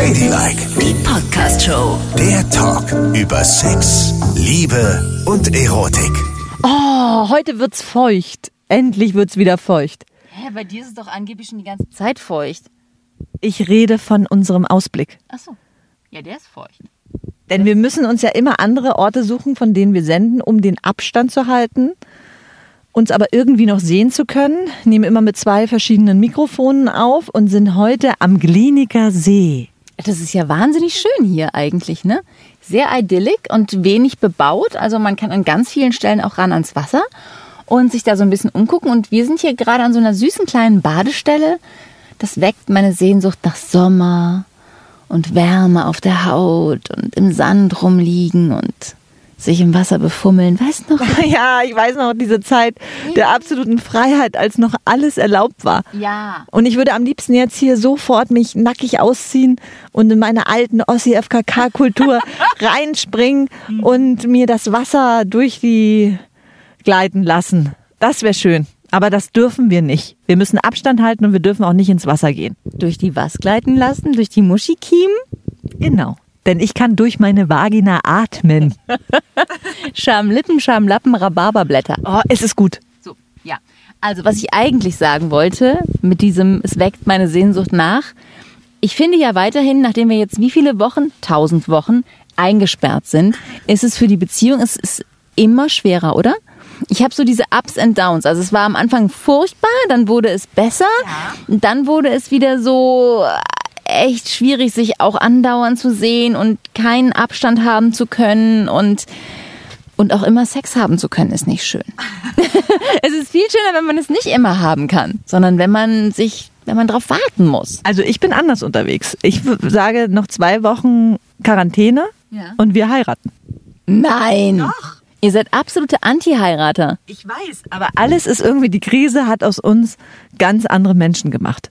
Ladylike, Die Podcast-Show. der Talk über Sex, Liebe und Erotik. Oh, heute wird's feucht. Endlich wird's wieder feucht. Hä, bei dir ist es doch angeblich schon die ganze Zeit feucht. Ich rede von unserem Ausblick. Ach so. Ja, der ist feucht. Denn wir müssen uns ja immer andere Orte suchen, von denen wir senden, um den Abstand zu halten, uns aber irgendwie noch sehen zu können. Nehmen immer mit zwei verschiedenen Mikrofonen auf und sind heute am Gliniker See. Das ist ja wahnsinnig schön hier eigentlich, ne? Sehr idyllic und wenig bebaut. Also man kann an ganz vielen Stellen auch ran ans Wasser und sich da so ein bisschen umgucken. Und wir sind hier gerade an so einer süßen kleinen Badestelle. Das weckt meine Sehnsucht nach Sommer und Wärme auf der Haut und im Sand rumliegen und sich im Wasser befummeln. Weißt du noch? Ja, ich weiß noch diese Zeit der absoluten Freiheit, als noch alles erlaubt war. Ja. Und ich würde am liebsten jetzt hier sofort mich nackig ausziehen und in meine alten Ossi-FKK-Kultur reinspringen und mir das Wasser durch die gleiten lassen. Das wäre schön. Aber das dürfen wir nicht. Wir müssen Abstand halten und wir dürfen auch nicht ins Wasser gehen. Durch die was gleiten lassen? Durch die Muschikiemen? Genau. Denn ich kann durch meine Vagina atmen. Schamlippen, Schamlappen, Rhabarberblätter. Oh, es ist gut. So, ja. Also, was ich eigentlich sagen wollte, mit diesem, es weckt meine Sehnsucht nach. Ich finde ja weiterhin, nachdem wir jetzt wie viele Wochen, tausend Wochen, eingesperrt sind, ist es für die Beziehung, es ist immer schwerer, oder? Ich habe so diese Ups and Downs. Also es war am Anfang furchtbar, dann wurde es besser, und dann wurde es wieder so echt schwierig, sich auch andauernd zu sehen und keinen Abstand haben zu können und und auch immer Sex haben zu können, ist nicht schön. es ist viel schöner, wenn man es nicht immer haben kann, sondern wenn man sich, wenn man drauf warten muss. Also ich bin anders unterwegs. Ich sage noch zwei Wochen Quarantäne Ja. und wir heiraten. Nein. Doch. Ihr seid absolute Anti-Heirater. Ich weiß, aber alles ist irgendwie, die Krise hat aus uns ganz andere Menschen gemacht.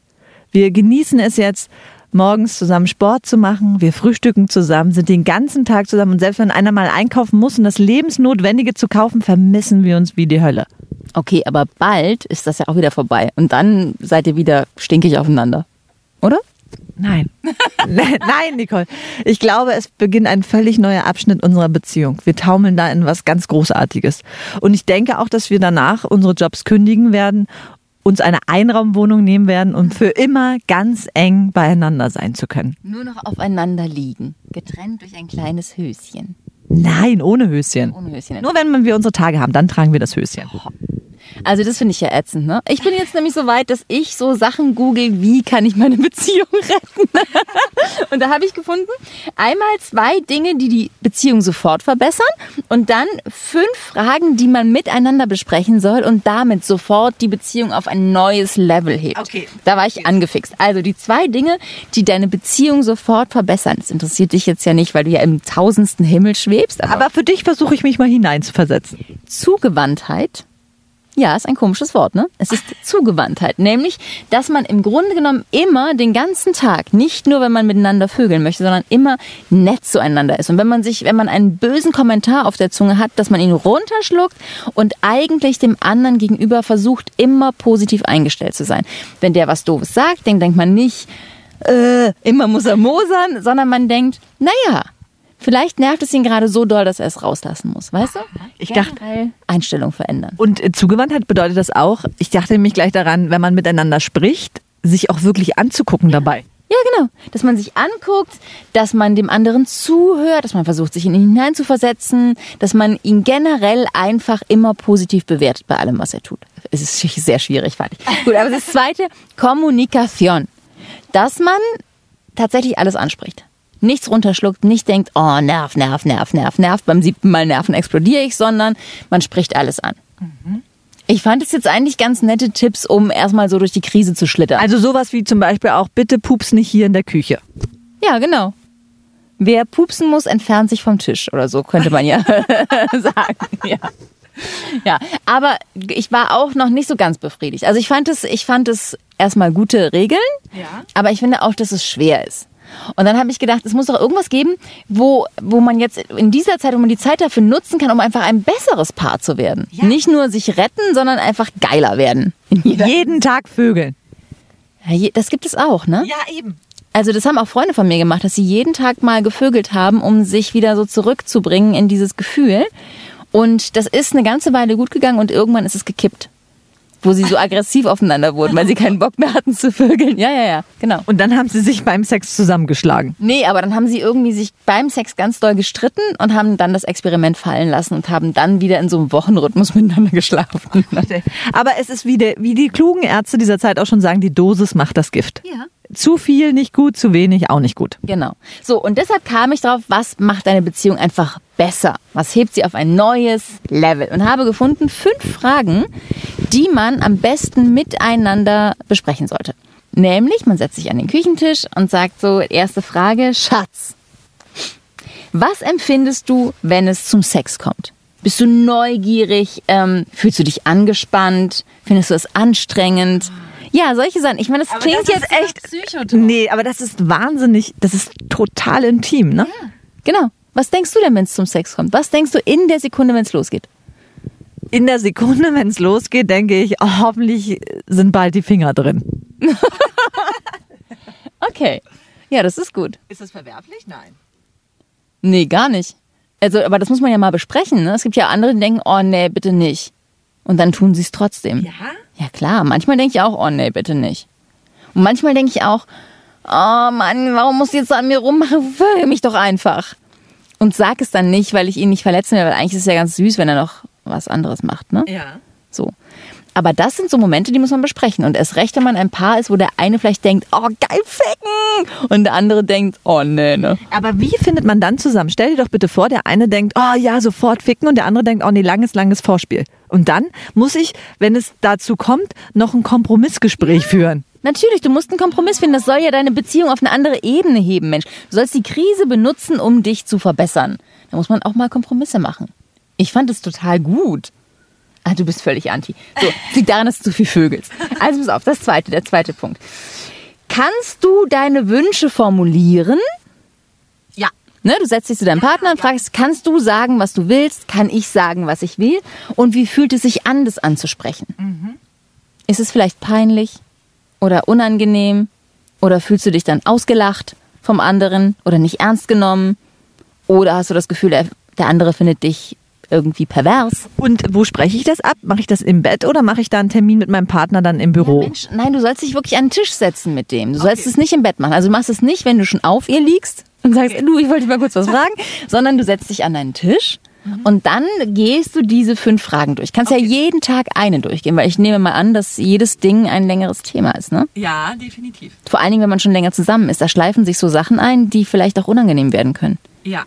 Wir genießen es jetzt, morgens zusammen Sport zu machen. Wir frühstücken zusammen, sind den ganzen Tag zusammen. Und selbst wenn einer mal einkaufen muss und das Lebensnotwendige zu kaufen, vermissen wir uns wie die Hölle. Okay, aber bald ist das ja auch wieder vorbei. Und dann seid ihr wieder stinkig aufeinander. Oder? Nein. Nein, Nicole. Ich glaube, es beginnt ein völlig neuer Abschnitt unserer Beziehung. Wir taumeln da in was ganz Großartiges. Und ich denke auch, dass wir danach unsere Jobs kündigen werden, uns eine Einraumwohnung nehmen werden, um für immer ganz eng beieinander sein zu können. Nur noch aufeinander liegen. Getrennt durch ein kleines Höschen. Nein, ohne Höschen. Ohne Höschen. Nur wenn wir unsere Tage haben, dann tragen wir das Höschen. Also das finde ich ja ätzend, ne? Ich bin jetzt nämlich so weit, dass ich so Sachen google, wie kann ich meine Beziehung retten? und da habe ich gefunden, einmal zwei Dinge, die die Beziehung sofort verbessern und dann fünf Fragen, die man miteinander besprechen soll und damit sofort die Beziehung auf ein neues Level hebt. Okay. Da war ich angefixt. Also die zwei Dinge, die deine Beziehung sofort verbessern. Das interessiert dich jetzt ja nicht, weil du ja im tausendsten Himmel schwebst, aber, Aber für dich versuche ich mich mal hineinzuversetzen. Zugewandtheit. Ja, ist ein komisches Wort, ne? Es ist Zugewandtheit. Nämlich, dass man im Grunde genommen immer den ganzen Tag, nicht nur wenn man miteinander vögeln möchte, sondern immer nett zueinander ist. Und wenn man sich, wenn man einen bösen Kommentar auf der Zunge hat, dass man ihn runterschluckt und eigentlich dem anderen gegenüber versucht, immer positiv eingestellt zu sein. Wenn der was Doofes sagt, dann denkt man nicht, äh, immer muss er mosern, sondern man denkt, naja, vielleicht nervt es ihn gerade so doll, dass er es rauslassen muss, weißt du? Ich dachte- Einstellung verändern. Und äh, Zugewandtheit bedeutet das auch, ich dachte nämlich gleich daran, wenn man miteinander spricht, sich auch wirklich anzugucken dabei. Ja, genau. Dass man sich anguckt, dass man dem anderen zuhört, dass man versucht, sich in ihn hineinzuversetzen, dass man ihn generell einfach immer positiv bewertet bei allem, was er tut. Es ist sehr schwierig, fand ich. Gut, aber das zweite, Kommunikation. Dass man tatsächlich alles anspricht. Nichts runterschluckt, nicht denkt, oh, Nerv, Nerv, Nerv, Nerv, Nerv, beim siebten Mal Nerven explodiere ich, sondern man spricht alles an. Ich fand es jetzt eigentlich ganz nette Tipps, um erstmal so durch die Krise zu schlittern. Also sowas wie zum Beispiel auch, bitte pups nicht hier in der Küche. Ja, genau. Wer pupsen muss, entfernt sich vom Tisch oder so, könnte man ja sagen. Ja. ja, aber ich war auch noch nicht so ganz befriedigt. Also ich fand es, ich fand es erstmal gute Regeln, aber ich finde auch, dass es schwer ist. Und dann habe ich gedacht, es muss doch irgendwas geben, wo, wo man jetzt in dieser Zeit, wo man die Zeit dafür nutzen kann, um einfach ein besseres Paar zu werden. Nicht nur sich retten, sondern einfach geiler werden. Jeden Tag Vögeln. Ja, das gibt es auch, ne? Ja, eben. Also das haben auch Freunde von mir gemacht, dass sie jeden Tag mal gevögelt haben, um sich wieder so zurückzubringen in dieses Gefühl. Und das ist eine ganze Weile gut gegangen und irgendwann ist es gekippt. Wo sie so aggressiv aufeinander wurden, weil sie keinen Bock mehr hatten zu vögeln. Ja, ja, ja, genau. Und dann haben sie sich beim Sex zusammengeschlagen. Nee, aber dann haben sie irgendwie sich beim Sex ganz doll gestritten und haben dann das Experiment fallen lassen und haben dann wieder in so einem Wochenrhythmus miteinander geschlafen. Aber es ist wie, der, wie die klugen Ärzte dieser Zeit auch schon sagen, die Dosis macht das Gift. Ja. Zu viel nicht gut, zu wenig auch nicht gut. Genau. So, und deshalb kam ich drauf, was macht deine Beziehung einfach besser? Was hebt sie auf ein neues Level? Und habe gefunden fünf Fragen, die man am besten miteinander besprechen sollte. Nämlich, man setzt sich an den Küchentisch und sagt so, erste Frage, Schatz, was empfindest du, wenn es zum Sex kommt? Bist du neugierig? Ähm, fühlst du dich angespannt? Findest du es anstrengend? Ja, solche Sachen. Ich meine, das klingt jetzt echt. Nee, aber das ist wahnsinnig, das ist total intim, ne? Genau. Was denkst du denn, wenn es zum Sex kommt? Was denkst du in der Sekunde, wenn es losgeht? In der Sekunde, wenn es losgeht, denke ich, oh, hoffentlich sind bald die Finger drin. Okay. Ja, das ist gut. Ist das verwerflich? Nein. Nee, gar nicht. Also, aber das muss man ja mal besprechen. Ne? Es gibt ja andere, die denken, oh nee, bitte nicht. Und dann tun sie es trotzdem. Ja? Ja klar, manchmal denke ich auch, oh nee, bitte nicht. Und manchmal denke ich auch, oh Mann, warum musst du jetzt an mir rummachen? Vögel mich doch einfach. Und sag es dann nicht, weil ich ihn nicht verletzen will, weil eigentlich ist es ja ganz süß, wenn er noch was anderes macht, ne? Ja. So. Aber das sind so Momente, die muss man besprechen. Und erst recht, wenn man ein Paar ist, wo der eine vielleicht denkt, oh, geil ficken. Und der andere denkt, oh, nee, ne. Aber wie findet man dann zusammen? Stell dir doch bitte vor, der eine denkt, oh ja, sofort ficken und der andere denkt, oh nee, langes, langes Vorspiel. Und dann muss ich, wenn es dazu kommt, noch ein Kompromissgespräch führen. Natürlich, du musst einen Kompromiss finden. Das soll ja deine Beziehung auf eine andere Ebene heben, Mensch. Du sollst die Krise benutzen, um dich zu verbessern. Da muss man auch mal Kompromisse machen. Ich fand es total gut. Ah, du bist völlig anti. So, liegt daran, dass du zu viel vögelst. Also pass auf, das zweite, der zweite Punkt. Kannst du deine Wünsche formulieren? Ja. Ne, du setzt dich zu deinem Partner und fragst, kannst du sagen, was du willst? Kann ich sagen, was ich will? Und wie fühlt es sich an, das anzusprechen? Ist es vielleicht peinlich oder unangenehm? Oder fühlst du dich dann ausgelacht vom anderen oder nicht ernst genommen? Oder hast du das Gefühl, der, der andere findet dich irgendwie pervers? Und wo spreche ich das ab? Mache ich das im Bett oder mache ich da einen Termin mit meinem Partner dann im Büro? Mensch, nein, du sollst dich wirklich an den Tisch setzen mit dem. Du sollst es nicht im Bett machen. Also du machst es nicht, wenn du schon auf ihr liegst und sagst, du, ich wollte dich mal kurz was fragen, sondern du setzt dich an deinen Tisch und dann gehst du diese fünf Fragen durch. Kannst ja jeden Tag eine durchgehen, weil ich nehme mal an, dass jedes Ding ein längeres Thema ist, ne? Ja, definitiv. Vor allen Dingen, wenn man schon länger zusammen ist, da schleifen sich so Sachen ein, die vielleicht auch unangenehm werden können. Ja.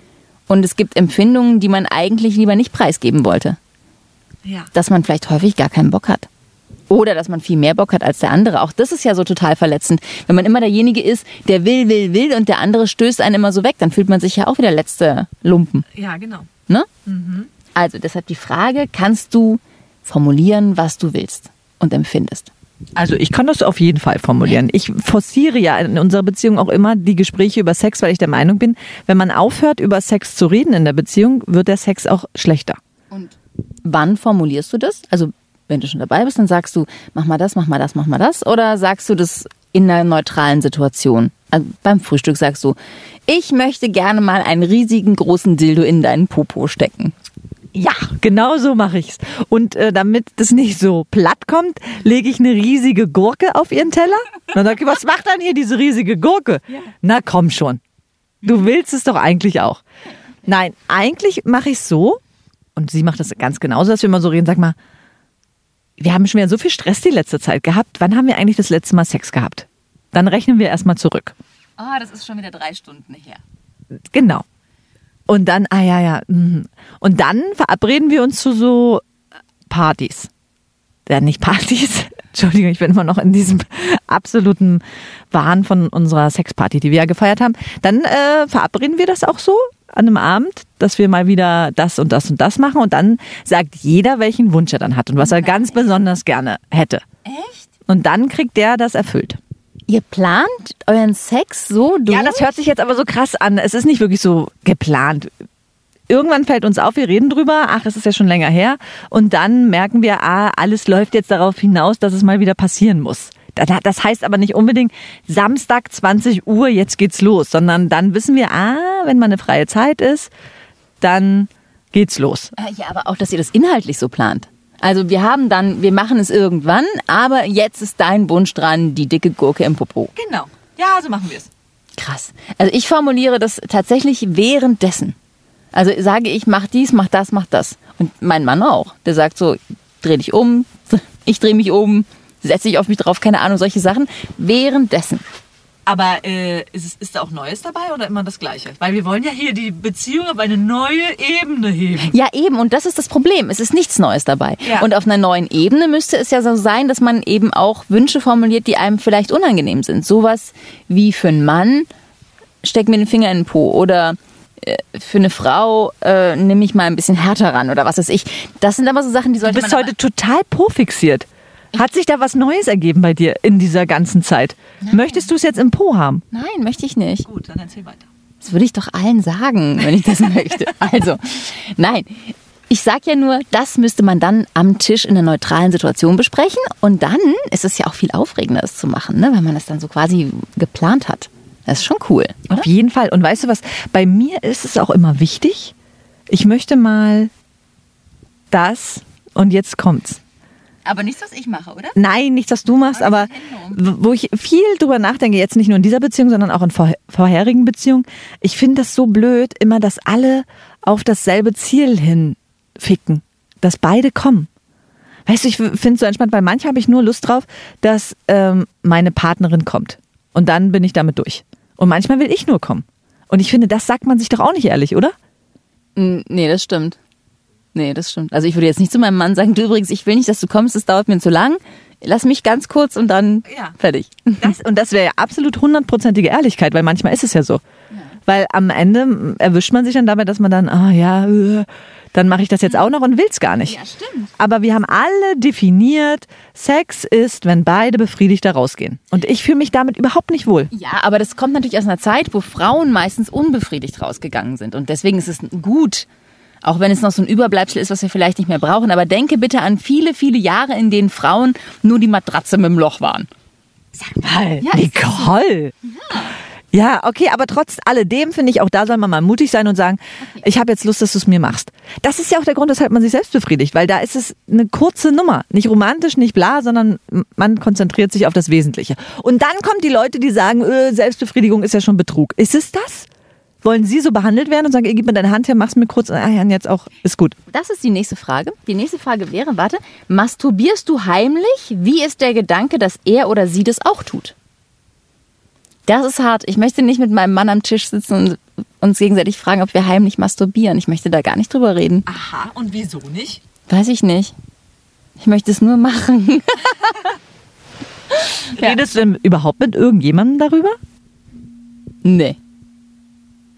Und es gibt Empfindungen, die man eigentlich lieber nicht preisgeben wollte. Ja. Dass man vielleicht häufig gar keinen Bock hat. Oder dass man viel mehr Bock hat als der andere. Auch das ist ja so total verletzend. Wenn man immer derjenige ist, der will, will, will und der andere stößt einen immer so weg, dann fühlt man sich ja auch wieder letzte Lumpen. Ja, genau. Ne? Also deshalb die Frage, kannst du formulieren, was du willst und empfindest? Also ich kann das auf jeden Fall formulieren. Ich forciere ja in unserer Beziehung auch immer die Gespräche über Sex, weil ich der Meinung bin, wenn man aufhört, über Sex zu reden in der Beziehung, wird der Sex auch schlechter. Und wann formulierst du das? Also wenn du schon dabei bist, dann sagst du, mach mal das, mach mal das, mach mal das. Oder sagst du das in einer neutralen Situation? Also beim Frühstück sagst du, ich möchte gerne mal einen riesigen großen Dildo in deinen Popo stecken. Ja, genau so mache ich's. Und äh, damit das nicht so platt kommt, lege ich eine riesige Gurke auf ihren Teller. Und dann sag ich, was macht dann hier diese riesige Gurke? Na komm schon. Du willst es doch eigentlich auch. Nein, eigentlich mache ich so, und sie macht das ganz genauso, dass wir immer so reden, sag mal, wir haben schon wieder so viel Stress die letzte Zeit gehabt. Wann haben wir eigentlich das letzte Mal Sex gehabt? Dann rechnen wir erstmal zurück. Ah, das ist schon wieder drei Stunden her. Genau. Und dann, ah ja, ja. mhm. Und dann verabreden wir uns zu so Partys. Ja, nicht Partys. Entschuldigung, ich bin immer noch in diesem absoluten Wahn von unserer Sexparty, die wir ja gefeiert haben. Dann äh, verabreden wir das auch so an einem Abend, dass wir mal wieder das und das und das machen. Und dann sagt jeder, welchen Wunsch er dann hat und was er ganz besonders gerne hätte. Echt? Und dann kriegt der das erfüllt. Ihr plant euren Sex so durch? Ja, das hört sich jetzt aber so krass an. Es ist nicht wirklich so geplant. Irgendwann fällt uns auf, wir reden drüber, ach, es ist ja schon länger her. Und dann merken wir, ah, alles läuft jetzt darauf hinaus, dass es mal wieder passieren muss. Da- Das heißt aber nicht unbedingt Samstag 20 Uhr, jetzt geht's los, sondern dann wissen wir, ah, wenn mal eine freie Zeit ist, dann geht's los. Äh, Ja, aber auch, dass ihr das inhaltlich so plant. Also wir haben dann, wir machen es irgendwann, aber jetzt ist dein Wunsch dran, die dicke Gurke im Popo. Genau. Ja, so machen wir es. Krass. Also ich formuliere das tatsächlich währenddessen. Also sage ich, mach dies, mach das, mach das. Und mein Mann auch. Der sagt so, dreh dich um, ich drehe mich um, setze dich auf mich drauf, keine Ahnung, solche Sachen. Währenddessen. Aber äh, ist, ist da auch Neues dabei oder immer das Gleiche? Weil wir wollen ja hier die Beziehung auf eine neue Ebene heben. Ja, eben, und das ist das Problem. Es ist nichts Neues dabei. Ja. Und auf einer neuen Ebene müsste es ja so sein, dass man eben auch Wünsche formuliert, die einem vielleicht unangenehm sind. Sowas wie für einen Mann, steck mir den Finger in den Po oder äh, für eine Frau äh, nehme ich mal ein bisschen härter ran oder was weiß ich. Das sind aber so Sachen, die Du sollte bist man heute total po-fixiert. Hat sich da was Neues ergeben bei dir in dieser ganzen Zeit? Möchtest du es jetzt im Po haben? Nein, möchte ich nicht. Gut, dann erzähl weiter. Das würde ich doch allen sagen, wenn ich das möchte. Also, nein. Ich sag ja nur, das müsste man dann am Tisch in einer neutralen Situation besprechen. Und dann ist es ja auch viel aufregender, es zu machen, ne? wenn man das dann so quasi geplant hat. Das ist schon cool. Oder? Auf jeden Fall. Und weißt du was? Bei mir ist es auch immer wichtig. Ich möchte mal das und jetzt kommt's. Aber nichts, was ich mache, oder? Nein, nichts, was du machst, aber w- wo ich viel drüber nachdenke, jetzt nicht nur in dieser Beziehung, sondern auch in vor vorherigen Beziehungen. Ich finde das so blöd, immer, dass alle auf dasselbe Ziel hinficken, dass beide kommen. Weißt du, ich finde es so entspannt, weil manchmal habe ich nur Lust drauf, dass ähm, meine Partnerin kommt. Und dann bin ich damit durch. Und manchmal will ich nur kommen. Und ich finde, das sagt man sich doch auch nicht ehrlich, oder? Nee, das stimmt. Nee, das stimmt. Also ich würde jetzt nicht zu meinem Mann sagen, du übrigens, ich will nicht, dass du kommst, das dauert mir zu lang. Lass mich ganz kurz und dann Ja. fertig. Das, und das wäre ja absolut hundertprozentige Ehrlichkeit, weil manchmal ist es ja so. Weil am Ende erwischt man sich dann dabei, dass man dann, ah ja, äh, dann mache ich das jetzt auch noch und will's gar nicht. Ja, stimmt. Aber wir haben alle definiert, Sex ist, wenn beide befriedigt da rausgehen. Und ich fühle mich damit überhaupt nicht wohl. Ja, aber das kommt natürlich aus einer Zeit, wo Frauen meistens unbefriedigt rausgegangen sind. Und deswegen ist es gut, auch wenn es noch so ein Überbleibsel ist, was wir vielleicht nicht mehr brauchen. Aber denke bitte an viele, viele Jahre, in denen Frauen nur die Matratze mit dem Loch waren. Sag mal, Ja, Nicole. Ja, okay, aber trotz alledem finde ich auch da soll man mal mutig sein und sagen, ich habe jetzt Lust, dass du es mir machst. Das ist ja auch der Grund, weshalb man sich selbst befriedigt, weil da ist es eine kurze Nummer, nicht romantisch, nicht bla, sondern man konzentriert sich auf das Wesentliche. Und dann kommen die Leute, die sagen, äh, Selbstbefriedigung ist ja schon Betrug. Ist es das? Wollen Sie so behandelt werden und sagen, ey, gib mir deine Hand her, mach's mir kurz, ah, ja, jetzt auch, ist gut. Das ist die nächste Frage. Die nächste Frage wäre, warte, masturbierst du heimlich? Wie ist der Gedanke, dass er oder sie das auch tut? Das ist hart. Ich möchte nicht mit meinem Mann am Tisch sitzen und uns gegenseitig fragen, ob wir heimlich masturbieren. Ich möchte da gar nicht drüber reden. Aha, und wieso nicht? Weiß ich nicht. Ich möchte es nur machen. Ja. Redest du denn überhaupt mit irgendjemandem darüber? Nee.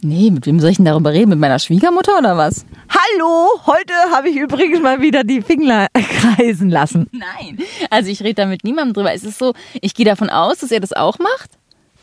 Nee, mit wem soll ich denn darüber reden? Mit meiner Schwiegermutter oder was? Hallo, heute habe ich übrigens mal wieder die Finger kreisen lassen. Nein. Also ich rede da mit niemandem drüber. Es ist so, ich gehe davon aus, dass er das auch macht.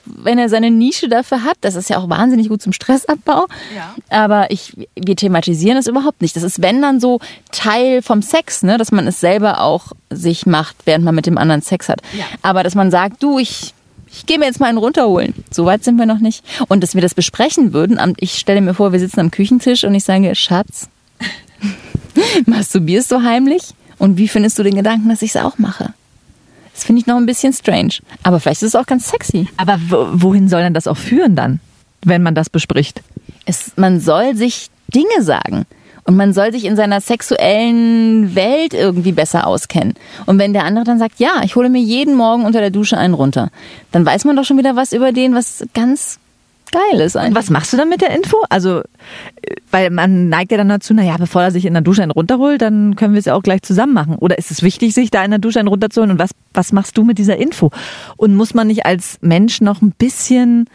Wenn er seine Nische dafür hat, das ist ja auch wahnsinnig gut zum Stressabbau. Ja. Aber ich, wir thematisieren es überhaupt nicht. Das ist, wenn dann so Teil vom Sex, ne, dass man es selber auch sich macht, während man mit dem anderen Sex hat. Ja. Aber dass man sagt, du, ich, ich gehe mir jetzt mal einen runterholen. So weit sind wir noch nicht. Und dass wir das besprechen würden. Ich stelle mir vor, wir sitzen am Küchentisch und ich sage, Schatz, masturbierst du heimlich? Und wie findest du den Gedanken, dass ich es auch mache? Das finde ich noch ein bisschen strange. Aber vielleicht ist es auch ganz sexy. Aber wo- wohin soll denn das auch führen dann, wenn man das bespricht? Es, man soll sich Dinge sagen. Und man soll sich in seiner sexuellen Welt irgendwie besser auskennen. Und wenn der andere dann sagt, ja, ich hole mir jeden Morgen unter der Dusche einen runter, dann weiß man doch schon wieder was über den, was ganz geil ist Und einfach. was machst du dann mit der Info? Also, äh, weil man neigt ja dann dazu, naja, bevor er sich in der Dusche einen runterholt, dann können wir es ja auch gleich zusammen machen. Oder ist es wichtig, sich da in der Dusche einen runterzuholen? Und was, was machst du mit dieser Info? Und muss man nicht als Mensch noch ein bisschen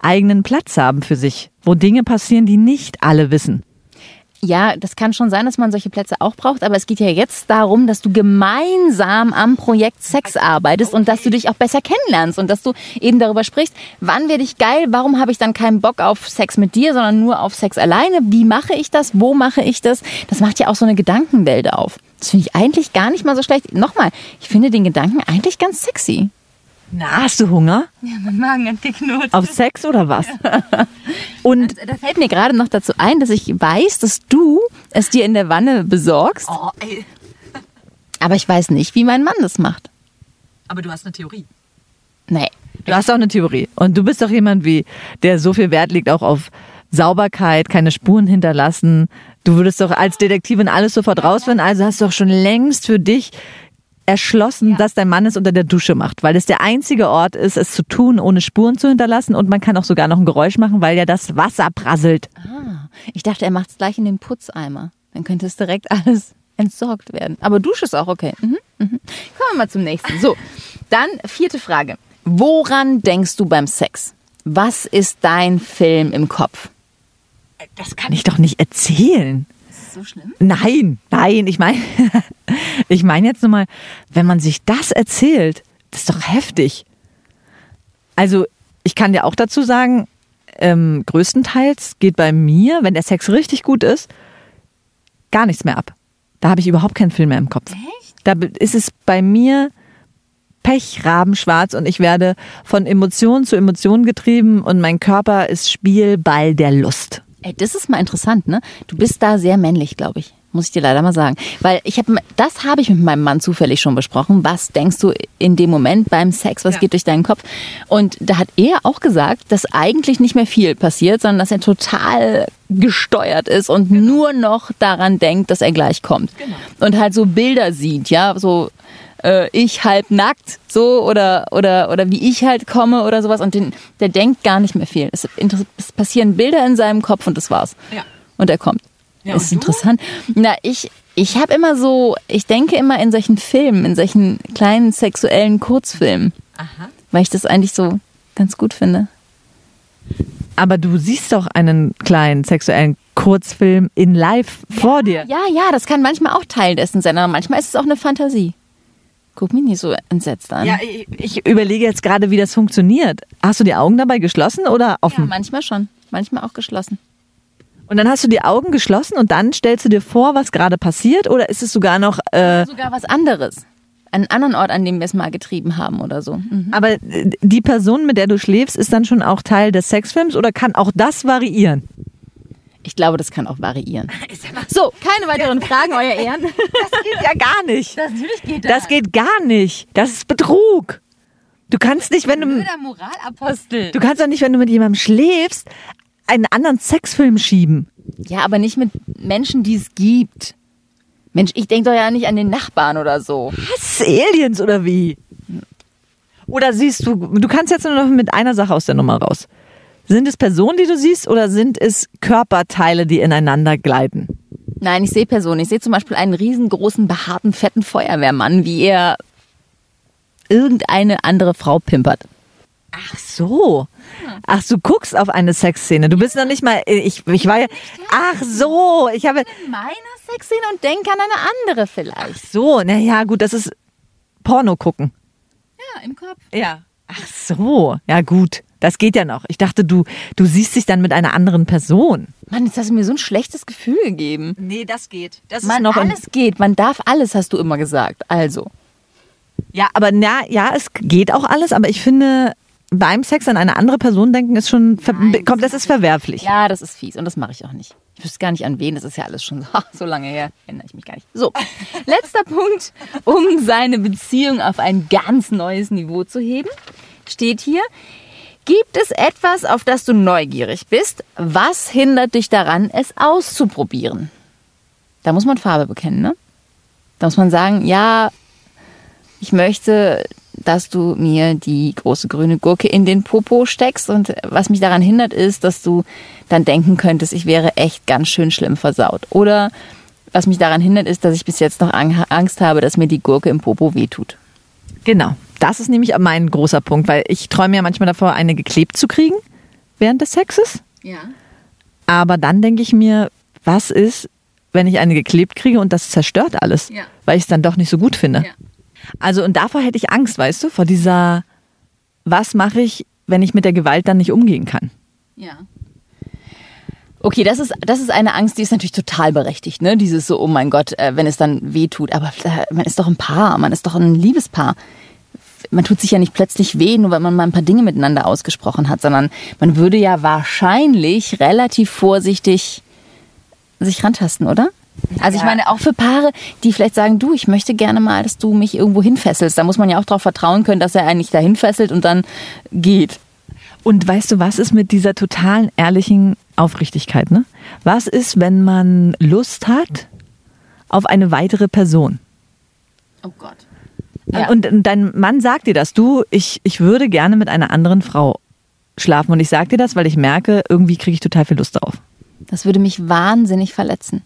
eigenen Platz haben für sich, wo Dinge passieren, die nicht alle wissen? Ja, das kann schon sein, dass man solche Plätze auch braucht, aber es geht ja jetzt darum, dass du gemeinsam am Projekt Sex arbeitest und dass du dich auch besser kennenlernst und dass du eben darüber sprichst, wann werde ich geil, warum habe ich dann keinen Bock auf Sex mit dir, sondern nur auf Sex alleine, wie mache ich das, wo mache ich das? Das macht ja auch so eine Gedankenwelt auf. Das finde ich eigentlich gar nicht mal so schlecht. Nochmal, ich finde den Gedanken eigentlich ganz sexy. Na, hast du Hunger? Ja, mein Magen hat geknurrt. Auf Sex oder was? Und Da fällt mir gerade noch dazu ein, dass ich weiß, dass du es dir in der Wanne besorgst. oh, ey. Aber ich weiß nicht, wie mein Mann das macht. Aber du hast eine Theorie. Nee. Du hast auch eine Theorie. Und du bist doch jemand wie, der so viel Wert legt auch auf Sauberkeit, keine Spuren hinterlassen. Du würdest doch als Detektivin alles sofort rausfinden. Also hast du doch schon längst für dich erschlossen, dass dein Mann es unter der Dusche macht, weil es der einzige Ort ist, es zu tun, ohne Spuren zu hinterlassen. Und man kann auch sogar noch ein Geräusch machen, weil ja das Wasser prasselt. Ah, ich dachte, er macht es gleich in den Putzeimer. Dann könnte es direkt alles entsorgt werden. Aber Dusche ist auch okay. Mhm, mhm. Kommen wir mal zum nächsten. So, dann vierte Frage. Woran denkst du beim Sex? Was ist dein Film im Kopf? Das kann ich doch nicht erzählen. So schlimm? Nein, nein, ich meine, ich meine jetzt nur mal, wenn man sich das erzählt, das ist doch heftig. Also, ich kann dir auch dazu sagen, ähm, größtenteils geht bei mir, wenn der Sex richtig gut ist, gar nichts mehr ab. Da habe ich überhaupt keinen Film mehr im Kopf. Echt? Da ist es bei mir Pech, Rabenschwarz und ich werde von Emotion zu Emotion getrieben und mein Körper ist Spielball der Lust. Ey, das ist mal interessant, ne? Du bist da sehr männlich, glaube ich. Muss ich dir leider mal sagen. Weil ich habe, das habe ich mit meinem Mann zufällig schon besprochen. Was denkst du in dem Moment beim Sex? Was geht durch deinen Kopf? Und da hat er auch gesagt, dass eigentlich nicht mehr viel passiert, sondern dass er total gesteuert ist und nur noch daran denkt, dass er gleich kommt. Und halt so Bilder sieht, ja, so äh, ich halb nackt, so oder oder oder wie ich halt komme oder sowas. Und den, der denkt gar nicht mehr viel. Es, es passieren Bilder in seinem Kopf und das war's. Ja. Und er kommt. Ja, ist interessant. Na, ich, ich habe immer so, ich denke immer in solchen Filmen, in solchen kleinen sexuellen Kurzfilmen, Aha. weil ich das eigentlich so ganz gut finde. Aber du siehst doch einen kleinen sexuellen Kurzfilm in live vor dir. Ja, ja, das kann manchmal auch Teil dessen sein, aber manchmal ist es auch eine Fantasie. Guck mich nicht so entsetzt an. Ja, ich, ich überlege jetzt gerade, wie das funktioniert. Hast du die Augen dabei geschlossen oder Ja, offen? manchmal schon, manchmal auch geschlossen. und dann hast du die Augen geschlossen und dann stellst du dir vor, was gerade passiert oder ist es sogar noch, äh, Sogar was anderes. Einen anderen Ort, an dem wir es mal getrieben haben oder so. Mhm. aber äh, die Person, mit der du schläfst, ist dann schon auch Teil des Sexfilms oder kann auch das variieren? Ich glaube, das kann auch variieren. So, keine weiteren Fragen, euer Ehren. Das geht ja gar nicht. Natürlich geht Das geht gar nicht. Das ist Betrug. Du kannst nicht, wenn du, Moralapostel. du kannst doch nicht, wenn du mit jemandem schläfst, einen anderen Sexfilm schieben. Ja, aber nicht mit Menschen, die es gibt. Mensch, ich denke doch ja nicht an den Nachbarn oder so. Was? Aliens oder wie? Oder siehst du, du kannst jetzt nur noch mit einer Sache aus der Nummer raus. Sind es Personen, die du siehst, oder sind es Körperteile, die ineinander gleiten? Nein, ich sehe Personen. Ich sehe zum Beispiel einen riesengroßen, behaarten, fetten Feuerwehrmann, wie er irgendeine andere Frau pimpert. Ach so. Ach, du guckst auf eine Sexszene. Du bist noch nicht mal, ich, ich war ja, ach so, ich habe, Meine Sexszene und denke an eine andere vielleicht. so, naja, gut, das ist Porno gucken. Ja, im Kopf. Ja. Ach so, ja gut, das geht ja noch. Ich dachte, du, du siehst dich dann mit einer anderen Person. Mann, jetzt hast du mir so ein schlechtes Gefühl gegeben. Nee, das geht. Das Man, alles geht. Man darf alles, hast du immer gesagt. Also. Ja, aber na, ja, es geht auch alles, aber ich finde, beim Sex an eine andere Person denken ist schon, Nein, kommt, das ist verwerflich. Ja, das ist fies und das mache ich auch nicht. Ich wüsste gar nicht an wen, das ist ja alles schon so, so lange her, erinnere ich mich gar nicht. So, letzter Punkt, um seine Beziehung auf ein ganz neues Niveau zu heben, steht hier, gibt es etwas, auf das du neugierig bist? Was hindert dich daran, es auszuprobieren? Da muss man Farbe bekennen, ne? Da muss man sagen, ja, ich möchte, dass du mir die große grüne Gurke in den Popo steckst. Und was mich daran hindert, ist, dass du dann denken könntest, ich wäre echt ganz schön schlimm versaut. Oder was mich daran hindert, ist, dass ich bis jetzt noch Ang- Angst habe, dass mir die Gurke im Popo wehtut. Genau. Das ist nämlich mein großer Punkt, weil ich träume ja manchmal davor, eine geklebt zu kriegen während des Sexes. Ja. Aber dann denke ich mir, was ist, wenn ich eine geklebt kriege und das zerstört alles, Ja. weil ich es dann doch nicht so gut finde. Ja. Also und davor hätte ich Angst, weißt du, vor dieser, was mache ich, wenn ich mit der Gewalt dann nicht umgehen kann? Ja. Okay, das ist, das ist eine Angst, die ist natürlich total berechtigt, ne? Dieses so, oh mein Gott, äh, wenn es dann weh tut. Aber äh, man ist doch ein Paar, man ist doch ein Liebespaar. Man tut sich ja nicht plötzlich weh, nur weil man mal ein paar Dinge miteinander ausgesprochen hat, sondern man würde ja wahrscheinlich relativ vorsichtig sich rantasten, oder? Also ich meine, auch für Paare, die vielleicht sagen, du, ich möchte gerne mal, dass du mich irgendwo hinfesselst. Da muss man ja auch darauf vertrauen können, dass er eigentlich dahin fesselt und dann geht. Und weißt du, was ist mit dieser totalen ehrlichen Aufrichtigkeit? Ne? Was ist, wenn man Lust hat auf eine weitere Person? Oh Gott. Ja. Und dein Mann sagt dir das, du, ich, ich würde gerne mit einer anderen Frau schlafen. Und ich sage dir das, weil ich merke, irgendwie kriege ich total viel Lust darauf. Das würde mich wahnsinnig verletzen.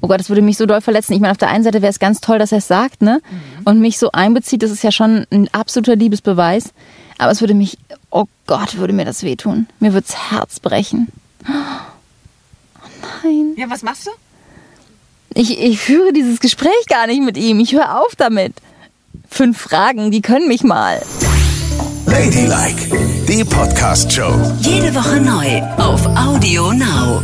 Oh Gott, das würde mich so doll verletzen. Ich meine, auf der einen Seite wäre es ganz toll, dass er es sagt, ne? Mhm. Und mich so einbezieht, das ist ja schon ein absoluter Liebesbeweis. Aber es würde mich, oh Gott, würde mir das wehtun. Mir würde das Herz brechen. Oh nein. Ja, was machst du? Ich, ich führe dieses Gespräch gar nicht mit ihm. Ich höre auf damit fünf Fragen, die können mich mal. Ladylike, die Podcast-Show. Jede Woche neu auf Audio Now.